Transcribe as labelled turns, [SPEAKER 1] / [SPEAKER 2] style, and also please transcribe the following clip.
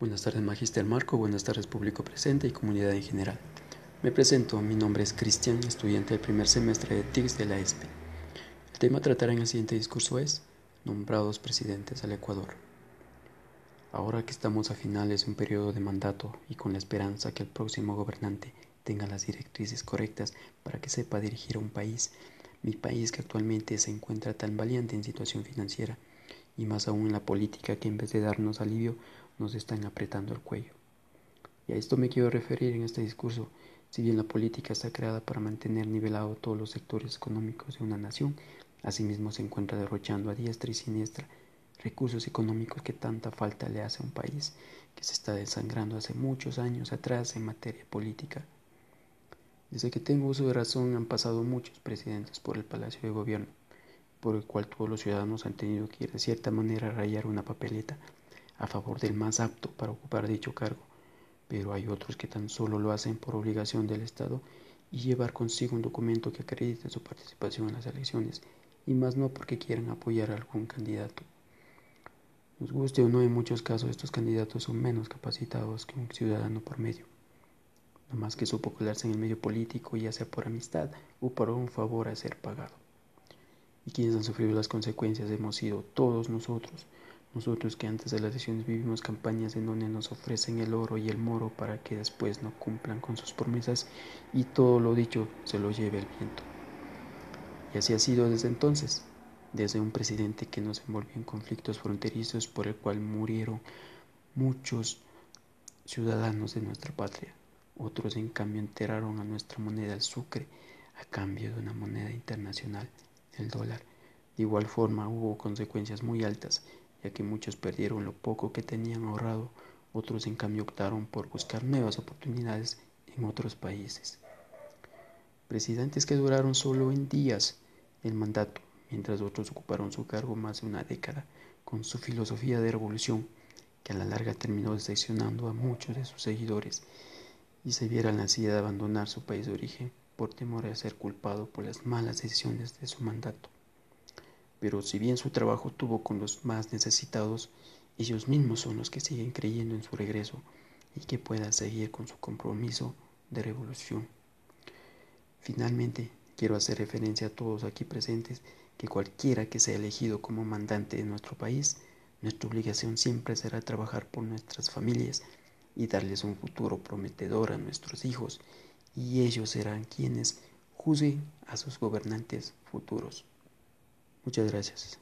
[SPEAKER 1] Buenas tardes, Magister Marco. Buenas tardes, público presente y comunidad en general. Me presento, mi nombre es Cristian, estudiante del primer semestre de TICS de la ESPE. El tema a tratar en el siguiente discurso es Nombrados presidentes al Ecuador. Ahora que estamos a finales de un periodo de mandato y con la esperanza que el próximo gobernante tenga las directrices correctas para que sepa dirigir a un país, mi país que actualmente se encuentra tan valiente en situación financiera y más aún en la política que en vez de darnos alivio nos están apretando el cuello. Y a esto me quiero referir en este discurso. Si bien la política está creada para mantener nivelado todos los sectores económicos de una nación, asimismo se encuentra derrochando a diestra y siniestra recursos económicos que tanta falta le hace a un país que se está desangrando hace muchos años atrás en materia política. Desde que tengo uso de razón han pasado muchos presidentes por el Palacio de Gobierno, por el cual todos los ciudadanos han tenido que ir de cierta manera a rayar una papeleta a favor del más apto para ocupar dicho cargo, pero hay otros que tan solo lo hacen por obligación del Estado y llevar consigo un documento que acredite su participación en las elecciones, y más no porque quieran apoyar a algún candidato. Nos guste o no, en muchos casos estos candidatos son menos capacitados que un ciudadano por medio. No más que supo colarse en el medio político, ya sea por amistad o por un favor a ser pagado. Y quienes han sufrido las consecuencias hemos sido todos nosotros, nosotros que antes de las elecciones vivimos campañas en donde nos ofrecen el oro y el moro para que después no cumplan con sus promesas y todo lo dicho se lo lleve el viento. Y así ha sido desde entonces, desde un presidente que nos envolvió en conflictos fronterizos por el cual murieron muchos ciudadanos de nuestra patria. Otros en cambio enteraron a nuestra moneda el sucre a cambio de una moneda internacional, el dólar. De igual forma hubo consecuencias muy altas ya que muchos perdieron lo poco que tenían ahorrado, otros en cambio optaron por buscar nuevas oportunidades en otros países. Presidentes que duraron solo en días el mandato, mientras otros ocuparon su cargo más de una década, con su filosofía de revolución, que a la larga terminó decepcionando a muchos de sus seguidores y se viera la necesidad de abandonar su país de origen por temor a ser culpado por las malas decisiones de su mandato pero si bien su trabajo tuvo con los más necesitados, ellos mismos son los que siguen creyendo en su regreso y que pueda seguir con su compromiso de revolución. Finalmente, quiero hacer referencia a todos aquí presentes que cualquiera que sea elegido como mandante de nuestro país, nuestra obligación siempre será trabajar por nuestras familias y darles un futuro prometedor a nuestros hijos, y ellos serán quienes juzguen a sus gobernantes futuros. Muchas gracias.